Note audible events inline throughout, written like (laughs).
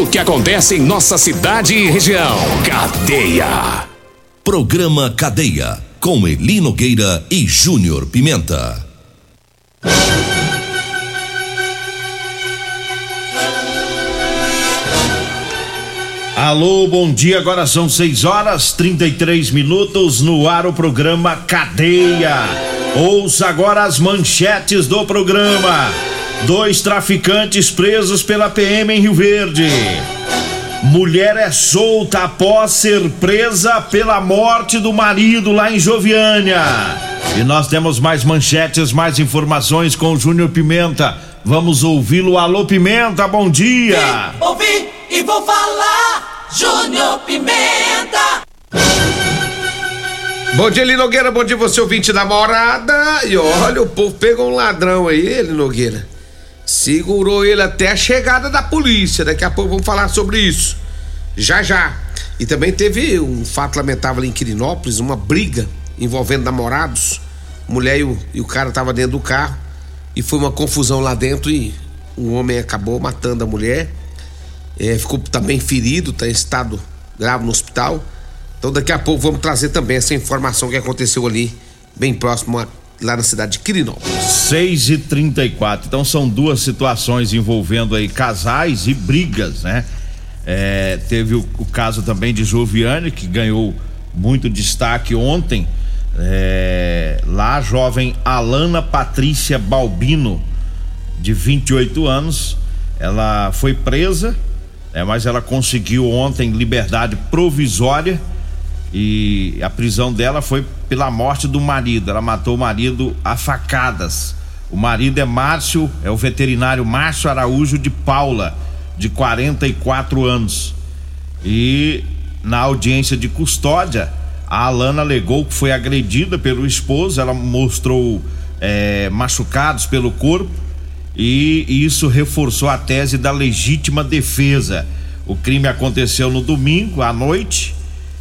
o que acontece em nossa cidade e região. Cadeia. Programa Cadeia. Com Eli Nogueira e Júnior Pimenta. Alô, bom dia. Agora são 6 horas 33 minutos no ar o programa Cadeia. Ouça agora as manchetes do programa. Dois traficantes presos pela PM em Rio Verde. Mulher é solta após ser presa pela morte do marido lá em Joviânia. E nós temos mais manchetes, mais informações com o Júnior Pimenta. Vamos ouvi-lo. Alô, Pimenta, bom dia. Vim, ouvi e vou falar. Júnior Pimenta. Bom dia, Eli Nogueira. Bom dia, você ouvinte da morada. E olha, o povo pegou um ladrão aí, Eli Nogueira. Segurou ele até a chegada da polícia. Daqui a pouco vamos falar sobre isso. Já já. E também teve um fato lamentável em Quirinópolis, uma briga envolvendo namorados. Mulher e o, e o cara estavam dentro do carro. E foi uma confusão lá dentro e um homem acabou matando a mulher. É, ficou também ferido, está em estado grave no hospital. Então daqui a pouco vamos trazer também essa informação que aconteceu ali, bem próximo a, lá na cidade de Quirinópolis. 6 e 34 Então são duas situações envolvendo aí casais e brigas, né? É, teve o, o, caso também de Joviane, que ganhou muito destaque ontem. É, lá, a jovem Alana Patrícia Balbino, de 28 anos, ela foi presa, é, mas ela conseguiu ontem liberdade provisória e a prisão dela foi pela morte do marido. Ela matou o marido a facadas. O marido é Márcio, é o veterinário Márcio Araújo de Paula, de 44 anos. E na audiência de custódia, a Alana alegou que foi agredida pelo esposo. Ela mostrou é, machucados pelo corpo e isso reforçou a tese da legítima defesa. O crime aconteceu no domingo à noite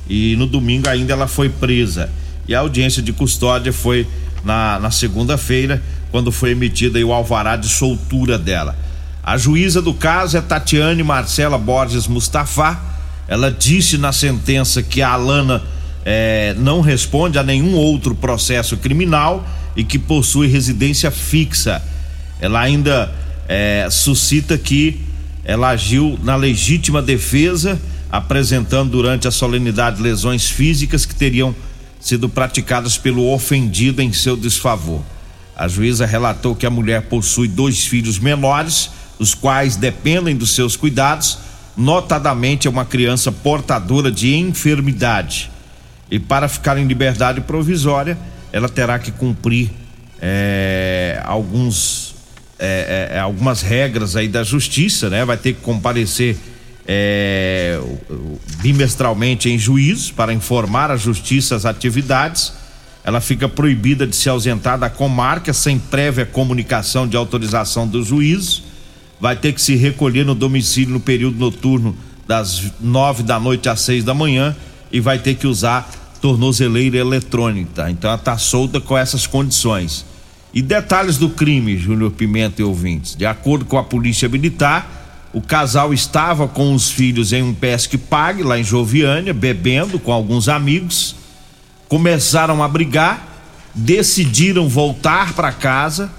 e no domingo ainda ela foi presa. E a audiência de custódia foi na, na segunda-feira, quando foi emitida o alvará de soltura dela. A juíza do caso é Tatiane Marcela Borges Mustafa. Ela disse na sentença que a Alana eh, não responde a nenhum outro processo criminal e que possui residência fixa. Ela ainda eh, suscita que ela agiu na legítima defesa apresentando durante a solenidade lesões físicas que teriam sido praticadas pelo ofendido em seu desfavor. A juíza relatou que a mulher possui dois filhos menores, os quais dependem dos seus cuidados, notadamente é uma criança portadora de enfermidade. E para ficar em liberdade provisória, ela terá que cumprir é, alguns, é, é, algumas regras aí da justiça, né? Vai ter que comparecer bimestralmente em juízo para informar a justiça as atividades. Ela fica proibida de se ausentar da comarca sem prévia comunicação de autorização do juízo. Vai ter que se recolher no domicílio no período noturno das nove da noite às seis da manhã e vai ter que usar tornozeleira eletrônica. Então ela está solta com essas condições. E detalhes do crime, Júnior Pimenta e ouvintes. De acordo com a Polícia Militar, o casal estava com os filhos em um pesque pague lá em Joviânia, bebendo com alguns amigos. Começaram a brigar, decidiram voltar para casa.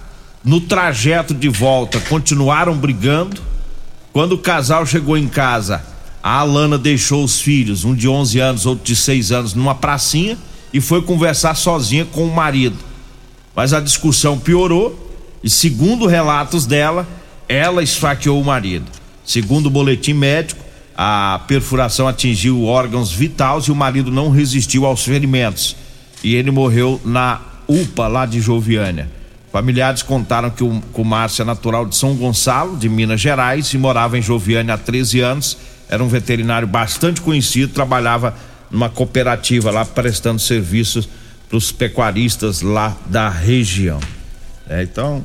No trajeto de volta, continuaram brigando. Quando o casal chegou em casa, a Alana deixou os filhos, um de 11 anos, outro de 6 anos, numa pracinha e foi conversar sozinha com o marido. Mas a discussão piorou e, segundo relatos dela, ela esfaqueou o marido. Segundo o boletim médico, a perfuração atingiu órgãos vitais e o marido não resistiu aos ferimentos. E ele morreu na UPA lá de Joviânia. Familiares contaram que o, que o Márcio é natural de São Gonçalo, de Minas Gerais, e morava em Joviane há 13 anos. Era um veterinário bastante conhecido, trabalhava numa cooperativa lá prestando serviços para os pecuaristas lá da região. É, então,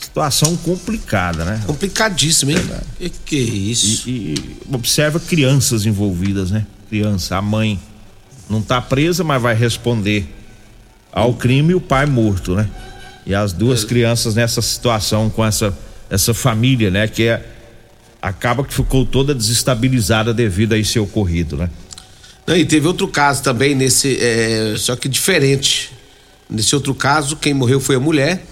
situação complicada, né? Complicadíssimo, hein? Que que é isso? E, e observa crianças envolvidas, né? Criança, a mãe não tá presa, mas vai responder ao crime e o pai morto, né? E as duas é. crianças nessa situação com essa essa família, né? Que é acaba que ficou toda desestabilizada devido a esse ocorrido, né? Não, e teve outro caso também nesse, é, só que diferente. Nesse outro caso, quem morreu foi a mulher.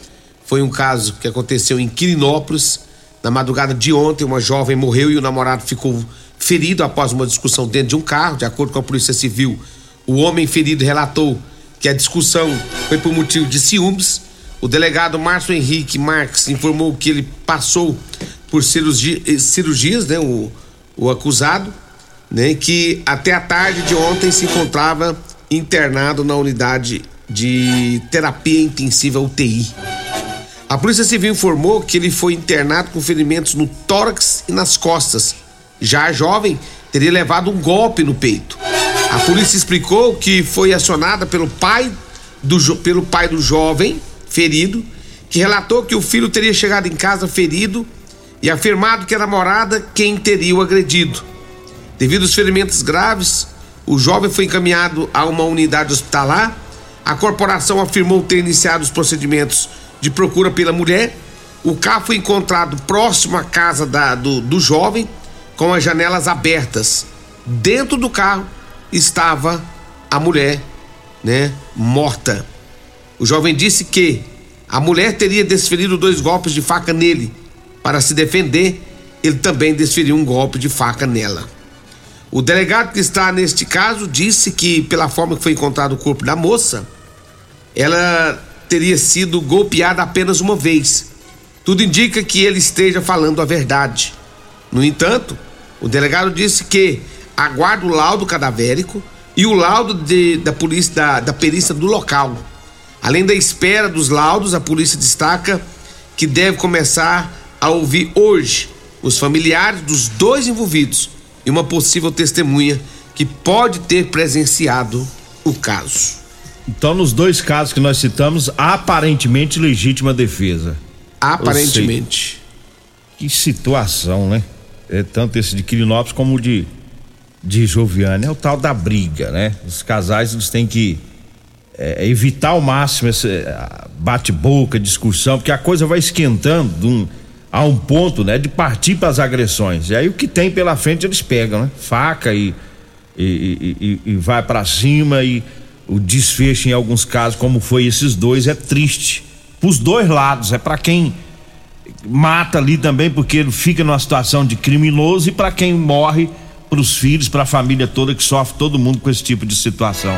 Foi um caso que aconteceu em Quirinópolis. Na madrugada de ontem, uma jovem morreu e o namorado ficou ferido após uma discussão dentro de um carro. De acordo com a Polícia Civil, o homem ferido relatou que a discussão foi por motivo de ciúmes. O delegado Márcio Henrique Marques informou que ele passou por cirurgia, cirurgias, né, o, o acusado, né, que até a tarde de ontem se encontrava internado na unidade de terapia intensiva UTI. A Polícia Civil informou que ele foi internado com ferimentos no tórax e nas costas. Já a jovem teria levado um golpe no peito. A polícia explicou que foi acionada pelo pai do, pelo pai do jovem ferido, que relatou que o filho teria chegado em casa ferido e afirmado que a namorada quem teria o agredido. Devido aos ferimentos graves, o jovem foi encaminhado a uma unidade hospitalar. A corporação afirmou ter iniciado os procedimentos de procura pela mulher. O carro foi encontrado próximo à casa da, do, do jovem, com as janelas abertas. Dentro do carro estava a mulher, né, morta. O jovem disse que a mulher teria desferido dois golpes de faca nele. Para se defender, ele também desferiu um golpe de faca nela. O delegado que está neste caso disse que, pela forma que foi encontrado o corpo da moça, ela teria sido golpeada apenas uma vez. Tudo indica que ele esteja falando a verdade. No entanto, o delegado disse que aguarda o laudo cadavérico e o laudo de, da polícia da, da perícia do local. Além da espera dos laudos, a polícia destaca que deve começar a ouvir hoje os familiares dos dois envolvidos e uma possível testemunha que pode ter presenciado o caso. Então, nos dois casos que nós citamos, aparentemente legítima defesa. Aparentemente. Que situação, né? É tanto esse de Quirinópolis como o de, de Joviane. É o tal da briga, né? Os casais eles têm que é, evitar ao máximo esse bate-boca, discussão, porque a coisa vai esquentando de um, a um ponto, né, de partir para as agressões. E aí o que tem pela frente eles pegam, né? Faca e, e, e, e vai para cima e o desfecho em alguns casos, como foi esses dois, é triste. Os dois lados, é para quem mata ali também, porque ele fica numa situação de criminoso, e para quem morre, para os filhos, para a família toda que sofre, todo mundo com esse tipo de situação.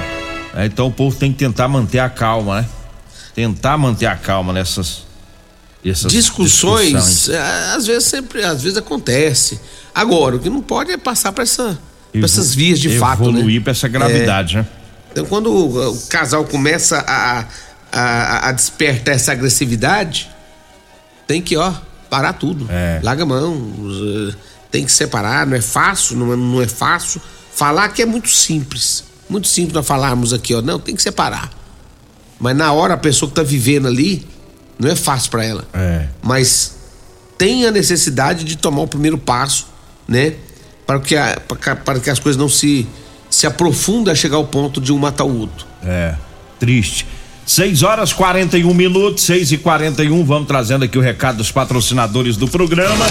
É, então o povo tem que tentar manter a calma, né? Tentar manter a calma nessas discussões, discussões, é, às vezes sempre, às vezes acontece. Agora, o que não pode é passar para essa, essas vias de evoluir fato, né? Evoluir para essa gravidade, é, né? Então, quando o, o casal começa a, a, a, despertar essa agressividade, tem que, ó, parar tudo. É. Larga a mão, tem que separar, não é fácil, não é, não é fácil. Falar que é muito simples. Muito simples nós falarmos aqui, ó. Não, tem que separar. Mas na hora a pessoa que tá vivendo ali, não é fácil para ela. É. Mas tem a necessidade de tomar o primeiro passo, né? Para que, a, para que as coisas não se, se aprofundem a chegar ao ponto de um matar o outro. É, triste. 6 horas 41 minutos, 6 e 41 vamos trazendo aqui o recado dos patrocinadores do programa.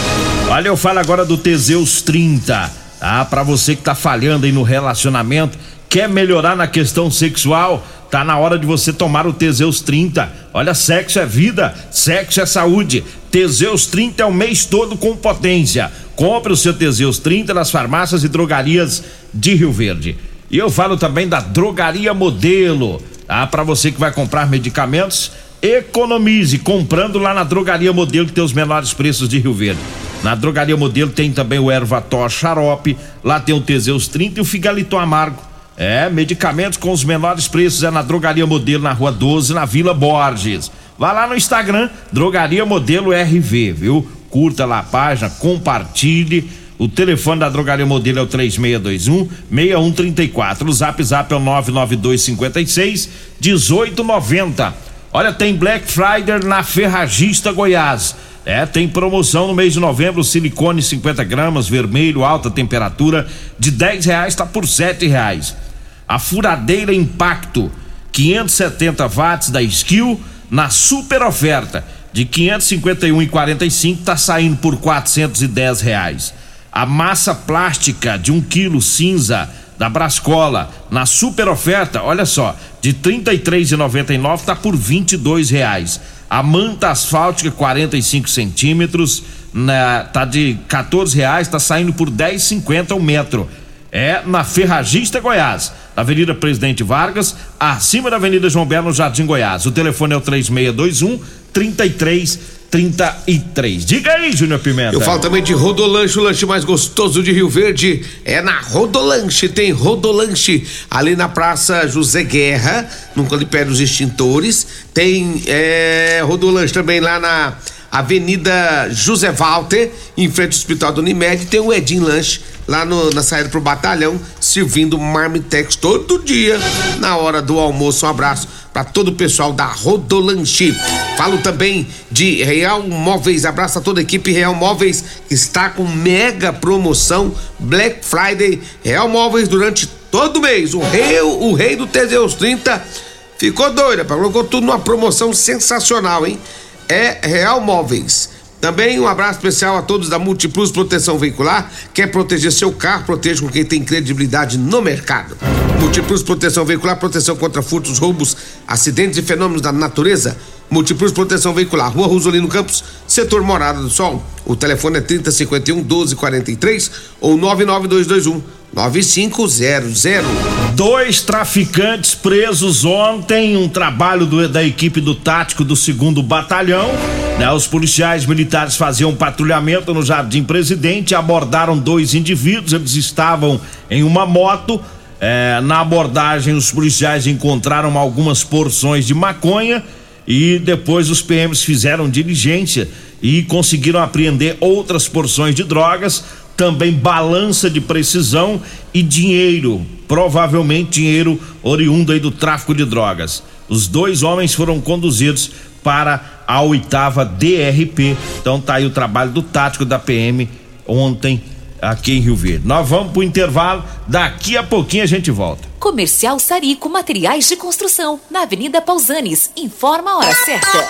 Olha, eu falo agora do Teseus 30. Ah, para você que tá falhando aí no relacionamento, quer melhorar na questão sexual, Tá na hora de você tomar o Teseus 30. Olha, sexo é vida, sexo é saúde. Teseus 30 é o mês todo com potência. Compre o seu Teseus 30 nas farmácias e drogarias de Rio Verde. E eu falo também da Drogaria Modelo. Ah, para você que vai comprar medicamentos, economize comprando lá na Drogaria Modelo que tem os menores preços de Rio Verde. Na Drogaria Modelo tem também o Ervator Xarope, lá tem o Teseus 30 e o Figalito Amargo é, medicamentos com os menores preços é na Drogaria Modelo, na Rua 12, na Vila Borges. Vá lá no Instagram, Drogaria Modelo RV, viu? Curta lá a página, compartilhe. O telefone da Drogaria Modelo é o 3621 6134. O Zap Zap é o 99256 1890. Olha, tem Black Friday na Ferragista Goiás. É, tem promoção no mês de novembro, silicone 50 gramas, vermelho, alta temperatura, de 10 reais está por sete reais. A furadeira Impacto, 570 watts da Skill, na super oferta de 551,45 está saindo por 410 reais. A massa plástica de 1 um quilo cinza da Brascola na super oferta, olha só, de R$ 33,99 está por R$ reais. A manta asfáltica 45 centímetros na, tá de 14 reais, está saindo por 10,50 o metro. É na Ferragista Goiás, Avenida Presidente Vargas, acima da Avenida João Belo, no Jardim Goiás. O telefone é o 3621 33 33. Diga aí, Júnior Pimenta. Eu falo também de Rodolanche, o lanche mais gostoso de Rio Verde. É na Rodolanche, tem Rodolanche ali na Praça José Guerra, no Calipé dos Extintores. Tem é, Rodolanche também lá na Avenida José Walter, em frente ao Hospital do Unimed, tem o Edinho Lanche lá no, na saída pro batalhão, servindo marmitex todo dia na hora do almoço. Um abraço para todo o pessoal da Rodolanche. Falo também de Real Móveis, abraço a toda a equipe Real Móveis que está com mega promoção Black Friday. Real Móveis durante todo mês. O rei, o rei do Teseus 30 ficou doido, colocou tudo numa promoção sensacional, hein? É Real Móveis. Também um abraço especial a todos da Multiplus Proteção Veicular. Quer proteger seu carro? Proteja com quem tem credibilidade no mercado. Multiplus Proteção Veicular, proteção contra furtos, roubos, acidentes e fenômenos da natureza. Multiplus Proteção Veicular, Rua Rosolino Campos, setor Morada do Sol. O telefone é 3051 1243 ou 99221 9500. Dois traficantes presos ontem, um trabalho do, da equipe do tático do segundo batalhão. Né, os policiais militares faziam patrulhamento no Jardim Presidente, abordaram dois indivíduos, eles estavam em uma moto. É, na abordagem, os policiais encontraram algumas porções de maconha e depois os PMs fizeram diligência e conseguiram apreender outras porções de drogas também balança de precisão e dinheiro, provavelmente dinheiro oriundo aí do tráfico de drogas. Os dois homens foram conduzidos para a oitava DRP. Então tá aí o trabalho do tático da PM ontem aqui em Rio Verde. Nós vamos pro intervalo, daqui a pouquinho a gente volta. Comercial Sarico Materiais de Construção, na Avenida Pausanes. Informa a hora certa.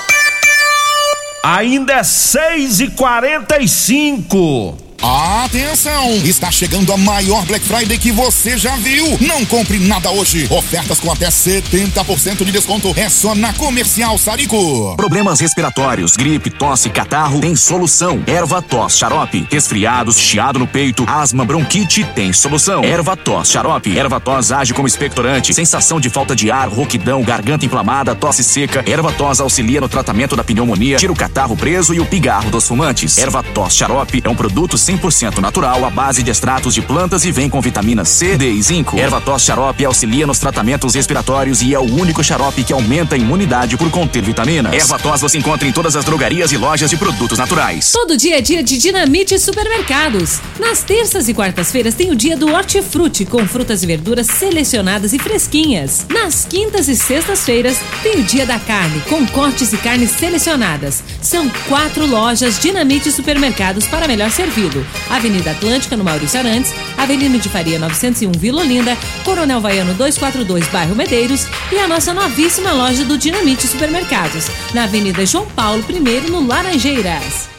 Ainda é seis e quarenta e cinco. Atenção! Está chegando a maior Black Friday que você já viu. Não compre nada hoje. Ofertas com até 70% de desconto. É só na Comercial Sarico. Problemas respiratórios, gripe, tosse, catarro, tem solução. Erva tos, xarope. Resfriados, chiado no peito, asma, bronquite, tem solução. Erva tos, xarope. Erva tos age como expectorante. Sensação de falta de ar, rouquidão, garganta inflamada, tosse seca. Erva tos auxilia no tratamento da pneumonia, tira o catarro preso e o pigarro dos fumantes. Erva tos, xarope é um produto 100% natural à base de extratos de plantas e vem com vitamina C, D e zinco. Erva tos xarope auxilia nos tratamentos respiratórios e é o único xarope que aumenta a imunidade por conter vitaminas. Erva tos você encontra em todas as drogarias e lojas de produtos naturais. Todo dia é dia de Dinamite Supermercados. Nas terças e quartas-feiras tem o dia do hortifruti com frutas e verduras selecionadas e fresquinhas. Nas quintas e sextas-feiras tem o dia da carne com cortes e carnes selecionadas. São quatro lojas Dinamite Supermercados para melhor servido. Avenida Atlântica, no Maurício Arantes, Avenida de Faria 901, Vila Olinda, Coronel Vaiano 242, Bairro Medeiros. E a nossa novíssima loja do Dinamite Supermercados, na Avenida João Paulo I, no Laranjeiras.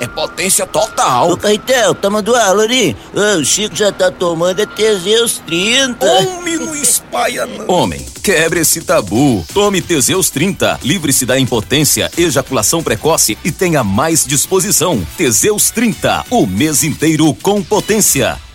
é potência total. Ô, Caetel, tá mandando? Ô, o Chico já tá tomando é Teseus 30. Homem, não espalha não. Homem, quebre esse tabu. Tome Teseus 30. Livre-se da impotência, ejaculação precoce e tenha mais disposição. Teseus 30. O mês inteiro com potência.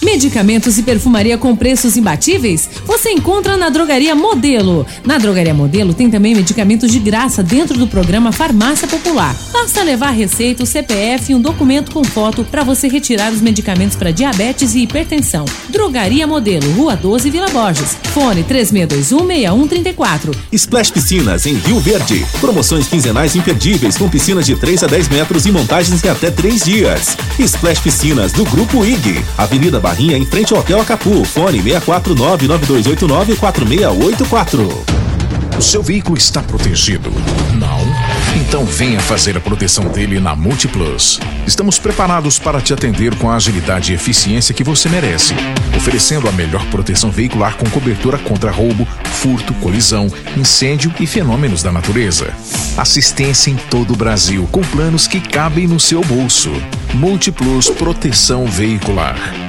Medicamentos e perfumaria com preços imbatíveis? Você encontra na Drogaria Modelo. Na Drogaria Modelo tem também medicamentos de graça dentro do programa Farmácia Popular. Basta levar receita, o CPF e um documento com foto para você retirar os medicamentos para diabetes e hipertensão. Drogaria Modelo, Rua 12, Vila Borges. Fone 36216134. Splash Piscinas em Rio Verde. Promoções quinzenais imperdíveis com piscinas de 3 a 10 metros e montagens em até 3 dias. Splash Piscinas do Grupo IG. Avenida Barrinha em frente ao Hotel Acapu. Fone 64992894684. O seu veículo está protegido? Não? Então venha fazer a proteção dele na Multiplus. Estamos preparados para te atender com a agilidade e eficiência que você merece, oferecendo a melhor proteção veicular com cobertura contra roubo, furto, colisão, incêndio e fenômenos da natureza. Assistência em todo o Brasil com planos que cabem no seu bolso. Multiplus Proteção Veicular.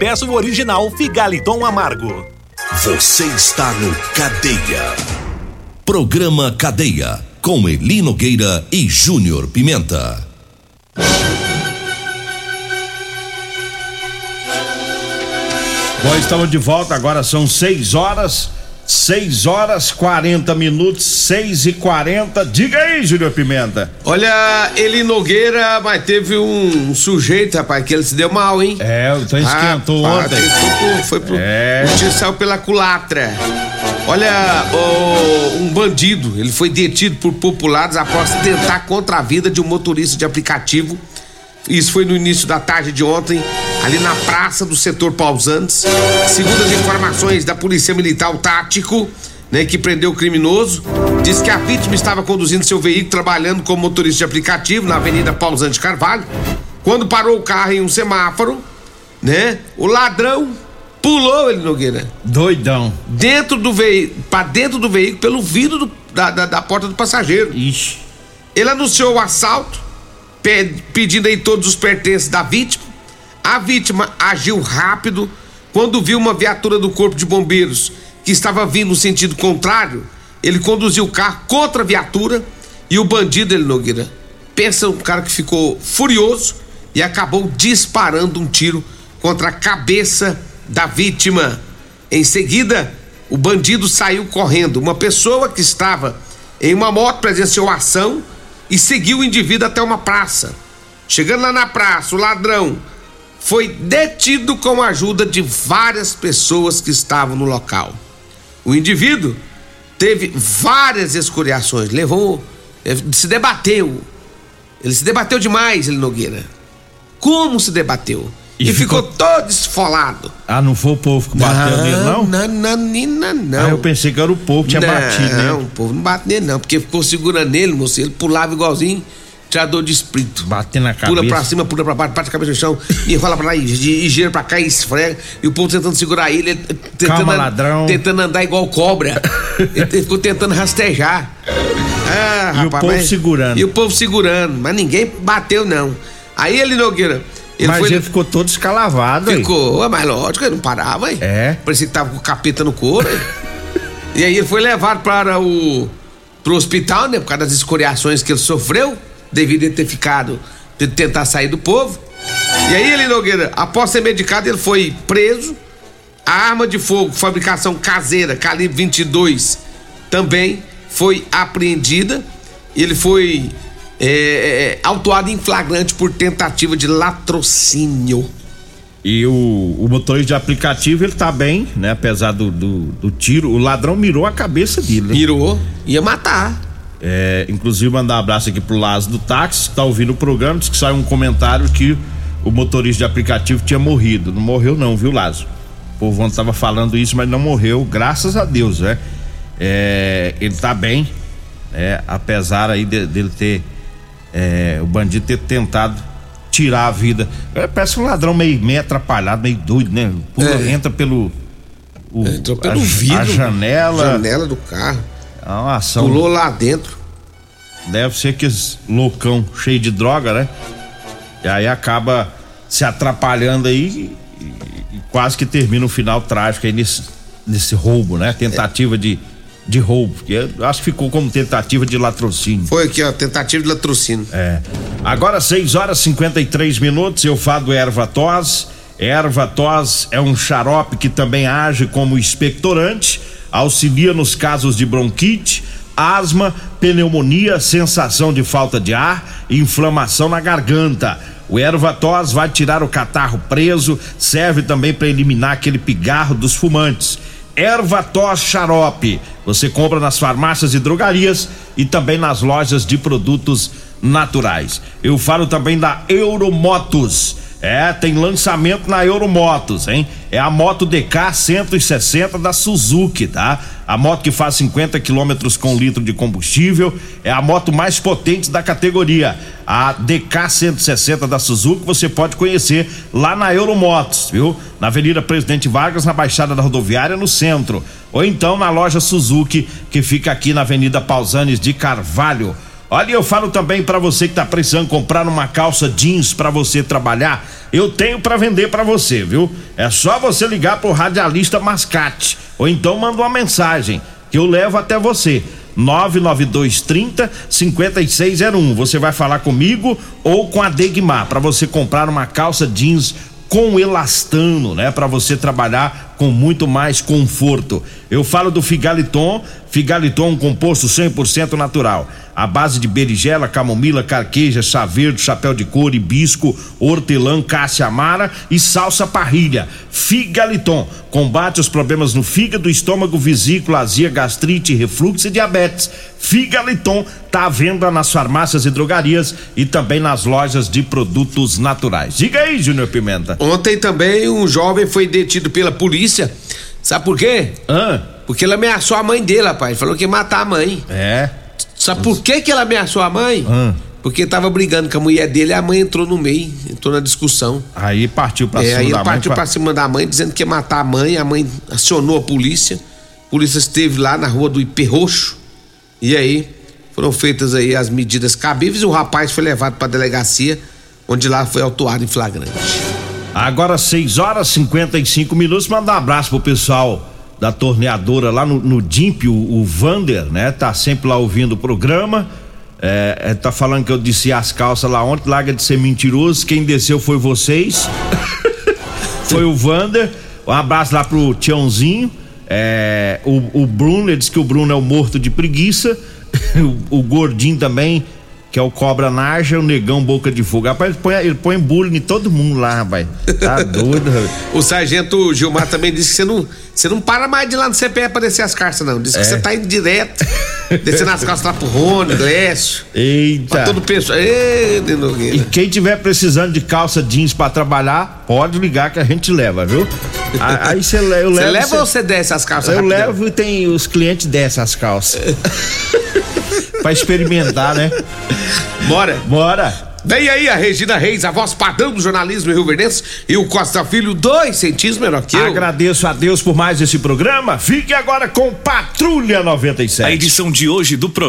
peça o original Figaliton Amargo. Você está no Cadeia. Programa Cadeia. Com Eli Nogueira e Júnior Pimenta. Bom, estamos de volta, agora são 6 horas, 6 horas 40 minutos, 6 e 40 Diga aí, Júnior Pimenta. Olha, Eli Nogueira, mas teve um, sujeito, rapaz, que ele se deu mal, hein? É, então esquentou Ah, ontem. ele Foi pro, foi pro, É. saiu pela culatra. Olha, o- um bandido, ele foi detido por populares após tentar contra a vida de um motorista de aplicativo. Isso foi no início da tarde de ontem, ali na praça do setor Pausantes. Segundo as informações da Polícia Militar o Tático, né, que prendeu o criminoso, diz que a vítima estava conduzindo seu veículo trabalhando como motorista de aplicativo na Avenida Pausante Carvalho. Quando parou o carro em um semáforo, né? O ladrão pulou ele Nogueira. Doidão. Dentro do veículo, para dentro do veículo pelo vidro do- da, da, da porta do passageiro. Ixi. Ele anunciou o assalto, pedindo aí todos os pertences da vítima. A vítima agiu rápido quando viu uma viatura do corpo de bombeiros que estava vindo no sentido contrário. Ele conduziu o carro contra a viatura e o bandido ele Nogueira pensa um cara que ficou furioso e acabou disparando um tiro contra a cabeça da vítima. Em seguida, o bandido saiu correndo. Uma pessoa que estava em uma moto presenciou a ação e seguiu o indivíduo até uma praça. Chegando lá na praça, o ladrão foi detido com a ajuda de várias pessoas que estavam no local. O indivíduo teve várias escoriações, levou, se debateu. Ele se debateu demais, ele Nogueira. Como se debateu? E, E ficou... ficou- todo esfolado. Ah, não foi o povo que bateu nele, não? Não, não, não, não. Ah, eu pensei que era o povo que tinha não, batido Não, nele. o povo não bate nele, não, porque ficou segurando ele, moço. Ele pulava igualzinho tirador de espírito. Batendo na Pula cabeça. pra cima, pula pra baixo, bate a cabeça no chão, (laughs) e rola pra lá, e, e, e gira pra cá e esfrega. E o povo tentando segurar ele, ele tentando, Calma, ladrão. tentando andar igual cobra. (laughs) ele, ele ficou tentando rastejar. Ah, E o povo segurando. E o povo segurando, mas ninguém bateu, não. Aí ele, Nogueira. Ele Mas foi, ele ficou todo escalavado aí. Ficou, mas lógico, ele não parava, hein? É. Parecia que tava com o capeta no couro? (laughs) E aí ele foi levado para o pro hospital, né? Por causa das escoriações que ele sofreu, devido a ter ficado, de tentar sair do povo. E aí ele, Nogueira, após ser medicado, ele foi preso. A arma de fogo, fabricação caseira, calibre 22, também foi apreendida. Ele foi é, é, autuado em flagrante por tentativa de latrocínio. E o, o motorista de aplicativo, ele tá bem, né? Apesar do, do, do tiro, o ladrão mirou a cabeça dele. Né? Mirou, ia matar. É, inclusive mandar um abraço aqui pro Lázaro do táxi, que tá ouvindo o programa, diz que saiu um comentário que o motorista de aplicativo tinha morrido. Não morreu não, viu, Lázaro? O povo ontem tava falando isso, mas não morreu, graças a Deus, né? É, ele tá bem, né? Apesar aí de, dele ter, é, o bandido ter tentado tirar a vida. É, parece um ladrão meio, meio atrapalhado, meio doido, né? Pula, É. Entra pelo... o- Entrou pelo a, vidro. A janela. Janela do carro. É uma ação. Pulou lá dentro. Deve ser que loucão cheio de droga, né? E aí acaba se atrapalhando aí e, e quase que termina o final trágico aí nesse, nesse roubo, né? Tentativa de, de roubo. Que eu acho que ficou como tentativa de latrocínio. Foi aqui, ó, tentativa de latrocínio. É. Agora 6 horas e 53 minutos, eu falo do erva tos. Erva tos é um xarope que também age como expectorante, auxilia nos casos de bronquite, asma, pneumonia, sensação de falta de ar e inflamação na garganta. O erva tos vai tirar o catarro preso, serve também para eliminar aquele pigarro dos fumantes. Erva tos xarope. Você compra nas farmácias e drogarias e também nas lojas de produtos naturais. Eu falo também da Euromotos. É, tem lançamento na Euromotos, hein? É a moto DK 160 da Suzuki, tá? A moto que faz 50 quilômetros com litro de combustível. É a moto mais potente da categoria. A DK 160 da Suzuki você pode conhecer lá na Euromotos, viu? Na Avenida Presidente Vargas, na Baixada da Rodoviária, no centro. Ou então na loja Suzuki, que fica aqui na Avenida Pausanes de Carvalho. Olha, eu falo também para você que tá precisando comprar uma calça jeans para você trabalhar, eu tenho para vender para você, viu? É só você ligar pro radialista Mascate ou então manda uma mensagem que eu levo até você. 99230 5601. Você vai falar comigo ou com a Degmar para você comprar uma calça jeans com elastano, né, para você trabalhar com muito mais conforto. Eu falo do Figaliton, Figaliton um composto 100% natural, à base de berigela, camomila, carqueja, chá verde, chapéu de couro, hibisco, hortelã, cássia amara e salsa parrilha. Figaliton combate os problemas no fígado, estômago, vesícula, azia, gastrite, refluxo e diabetes. Figaliton tá à venda nas farmácias e drogarias e também nas lojas de produtos naturais. Diga aí, Júnior Pimenta. Ontem também um jovem foi detido pela polícia. Sabe por quê? Porque ele ameaçou a mãe dele, rapaz. Falou que ia matar a mãe. É. Sabe por que, que ele ameaçou a mãe? Porque tava brigando com a mulher dele e a mãe entrou no meio, entrou na discussão. Aí partiu pra é, cima aí ele da mãe partiu pra- cima da mãe, dizendo que ia matar a mãe. A mãe acionou a polícia. A polícia esteve lá na rua do Ipê Roxo. E aí foram feitas aí as medidas cabíveis e o rapaz foi levado pra delegacia, onde lá foi autuado em flagrante. Agora 6 horas e 55 minutos. Mandar um abraço pro pessoal da torneadora lá no, no DIMP, o, o Vander, né? Tá sempre lá ouvindo o programa. É, é, tá falando que eu desci as calças lá ontem, larga de ser mentiroso. Quem desceu foi vocês. (laughs) foi o Vander. Um abraço lá pro Tiãozinho. É, o, o Bruno, ele disse que o Bruno é o morto de preguiça. (laughs) o, o Gordinho também, que é o Cobra Narja, o Negão Boca de Fogo. Rapaz, ele põe, ele põe bullying em todo mundo lá, rapaz. Tá (laughs) doido, rapaz. O sargento Gilmar também disse que você não, você não para mais de ir lá no CPE pra descer as carças, não. Disse É. que você tá indo direto, descendo as calças lá pro Rony, Glécio. Eita. Pra todo o pessoal. Nogueira. E quem tiver precisando de calça jeans pra trabalhar, pode ligar que a gente leva, viu? Aí você le- eu Você leva cê- ou você desce as calças Eu rapidão? levo e tem os clientes dessas as calças. (laughs) pra experimentar, né? Bora. Bora. Vem aí a Regina Reis, a voz padrão do jornalismo Rio Verdense e o Costa Filho, dois centímetros menor que eu. Agradeço a Deus por mais esse programa. Fique agora com Patrulha 97. A edição de hoje do programa